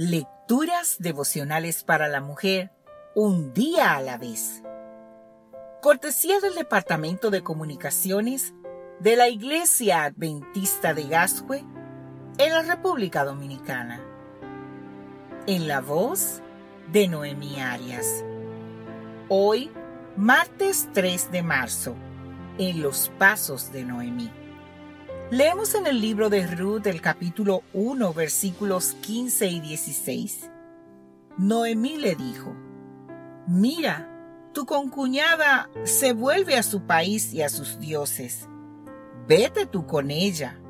Lecturas devocionales para la mujer, un día a la vez. Cortesía del Departamento de Comunicaciones de la Iglesia Adventista de Gascue en la República Dominicana. En la voz de Noemí Arias. Hoy, martes 3 de marzo, en los pasos de Noemí. Leemos en el libro de Ruth el capítulo 1 versículos 15 y 16. Noemí le dijo, Mira, tu concuñada se vuelve a su país y a sus dioses. Vete tú con ella.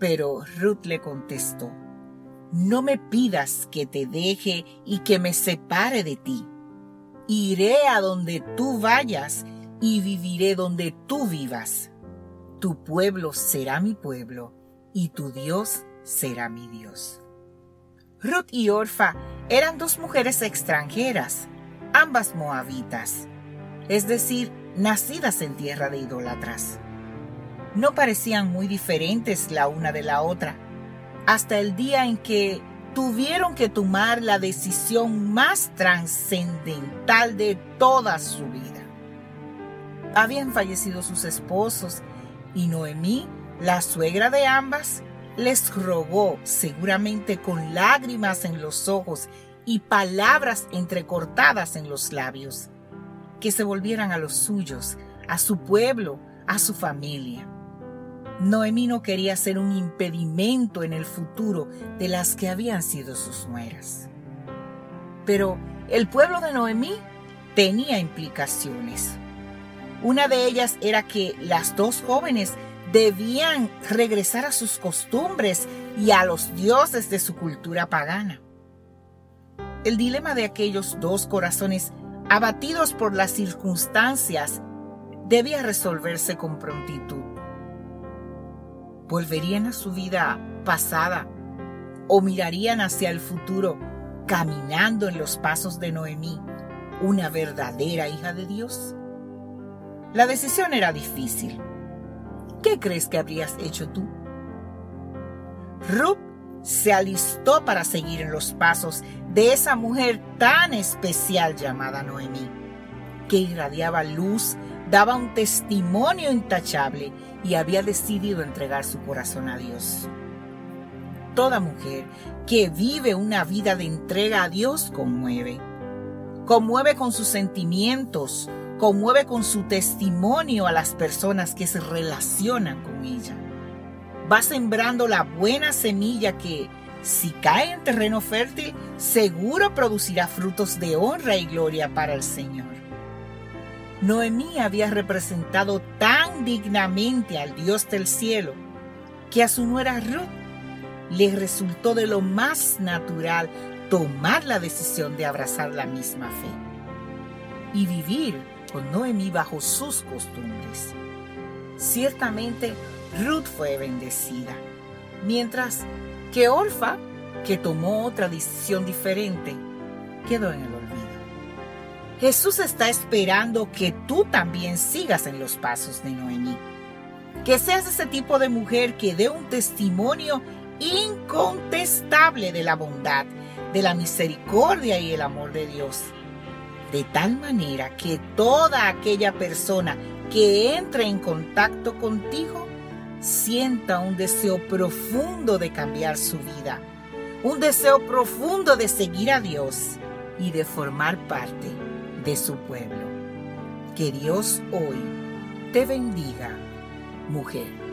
Pero Ruth le contestó, No me pidas que te deje y que me separe de ti. Iré a donde tú vayas y viviré donde tú vivas tu pueblo será mi pueblo y tu Dios será mi Dios. Ruth y Orfa eran dos mujeres extranjeras, ambas moabitas, es decir, nacidas en tierra de idólatras. No parecían muy diferentes la una de la otra, hasta el día en que tuvieron que tomar la decisión más trascendental de toda su vida. Habían fallecido sus esposos y Noemí, la suegra de ambas, les rogó, seguramente con lágrimas en los ojos y palabras entrecortadas en los labios, que se volvieran a los suyos, a su pueblo, a su familia. Noemí no quería ser un impedimento en el futuro de las que habían sido sus nueras. Pero el pueblo de Noemí tenía implicaciones. Una de ellas era que las dos jóvenes debían regresar a sus costumbres y a los dioses de su cultura pagana. El dilema de aquellos dos corazones abatidos por las circunstancias debía resolverse con prontitud. ¿Volverían a su vida pasada o mirarían hacia el futuro caminando en los pasos de Noemí, una verdadera hija de Dios? La decisión era difícil. ¿Qué crees que habrías hecho tú? Ruth se alistó para seguir en los pasos de esa mujer tan especial llamada Noemí, que irradiaba luz, daba un testimonio intachable y había decidido entregar su corazón a Dios. Toda mujer que vive una vida de entrega a Dios conmueve. Conmueve con sus sentimientos, conmueve con su testimonio a las personas que se relacionan con ella. Va sembrando la buena semilla que, si cae en terreno fértil, seguro producirá frutos de honra y gloria para el Señor. Noemí había representado tan dignamente al Dios del cielo que a su nuera Ruth le resultó de lo más natural tomar la decisión de abrazar la misma fe y vivir con Noemí bajo sus costumbres. Ciertamente, Ruth fue bendecida, mientras que Orfa, que tomó otra decisión diferente, quedó en el olvido. Jesús está esperando que tú también sigas en los pasos de Noemí. Que seas ese tipo de mujer que dé un testimonio incontestable de la bondad, de la misericordia y el amor de Dios de tal manera que toda aquella persona que entre en contacto contigo sienta un deseo profundo de cambiar su vida, un deseo profundo de seguir a Dios y de formar parte de su pueblo. Que Dios hoy te bendiga, mujer.